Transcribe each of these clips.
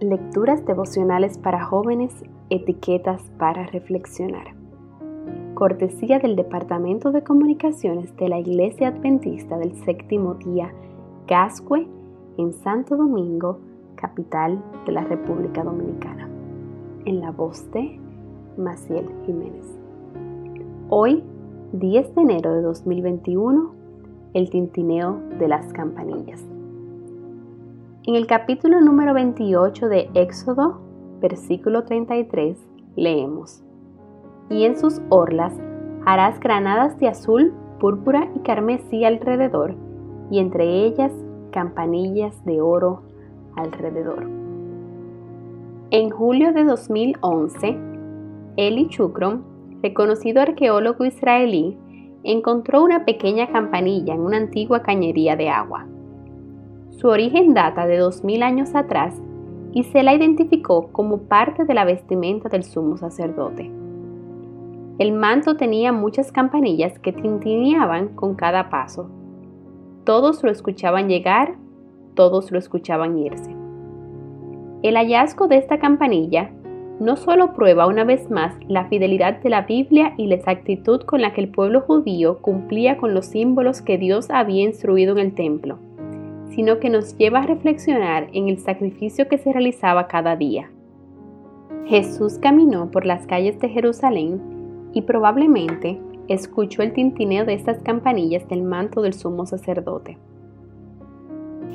Lecturas devocionales para jóvenes, etiquetas para reflexionar. Cortesía del Departamento de Comunicaciones de la Iglesia Adventista del Séptimo Día, Gascue, en Santo Domingo, capital de la República Dominicana. En la voz de Maciel Jiménez. Hoy, 10 de enero de 2021, el tintineo de las campanillas. En el capítulo número 28 de Éxodo, versículo 33, leemos, Y en sus orlas harás granadas de azul, púrpura y carmesí alrededor, y entre ellas campanillas de oro alrededor. En julio de 2011, Eli Chukron, reconocido arqueólogo israelí, encontró una pequeña campanilla en una antigua cañería de agua. Su origen data de 2000 años atrás y se la identificó como parte de la vestimenta del sumo sacerdote. El manto tenía muchas campanillas que tintineaban con cada paso. Todos lo escuchaban llegar, todos lo escuchaban irse. El hallazgo de esta campanilla no solo prueba una vez más la fidelidad de la Biblia y la exactitud con la que el pueblo judío cumplía con los símbolos que Dios había instruido en el templo, sino que nos lleva a reflexionar en el sacrificio que se realizaba cada día. Jesús caminó por las calles de Jerusalén y probablemente escuchó el tintineo de estas campanillas del manto del sumo sacerdote.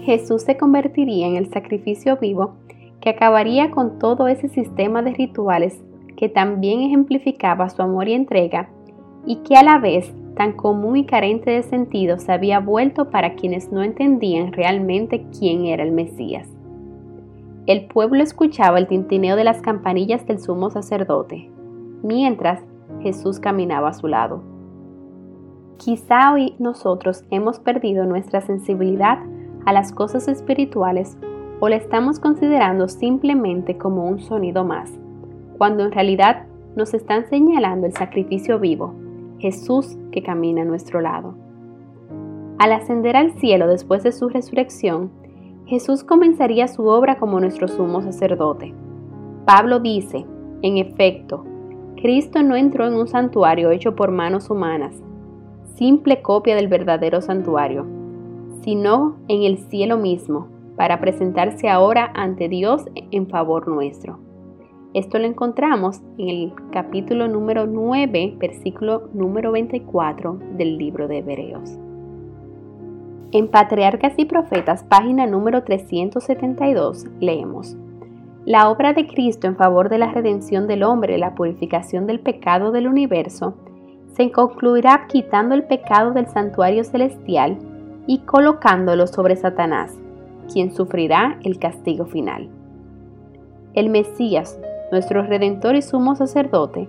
Jesús se convertiría en el sacrificio vivo que acabaría con todo ese sistema de rituales que también ejemplificaba su amor y entrega y que a la vez tan común y carente de sentido se había vuelto para quienes no entendían realmente quién era el Mesías. El pueblo escuchaba el tintineo de las campanillas del sumo sacerdote, mientras Jesús caminaba a su lado. Quizá hoy nosotros hemos perdido nuestra sensibilidad a las cosas espirituales o la estamos considerando simplemente como un sonido más, cuando en realidad nos están señalando el sacrificio vivo, Jesús que camina a nuestro lado. Al ascender al cielo después de su resurrección, Jesús comenzaría su obra como nuestro sumo sacerdote. Pablo dice, en efecto, Cristo no entró en un santuario hecho por manos humanas, simple copia del verdadero santuario, sino en el cielo mismo, para presentarse ahora ante Dios en favor nuestro. Esto lo encontramos en el capítulo número 9, versículo número 24 del libro de Hebreos. En Patriarcas y Profetas, página número 372, leemos, La obra de Cristo en favor de la redención del hombre la purificación del pecado del universo se concluirá quitando el pecado del santuario celestial y colocándolo sobre Satanás, quien sufrirá el castigo final. El Mesías, nuestro Redentor y sumo sacerdote,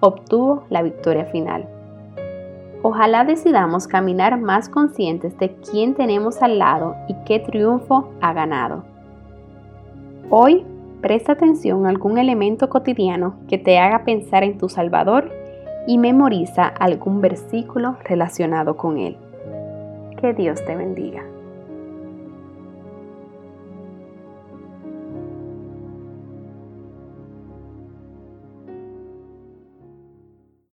obtuvo la victoria final. Ojalá decidamos caminar más conscientes de quién tenemos al lado y qué triunfo ha ganado. Hoy, presta atención a algún elemento cotidiano que te haga pensar en tu Salvador y memoriza algún versículo relacionado con él. Que Dios te bendiga.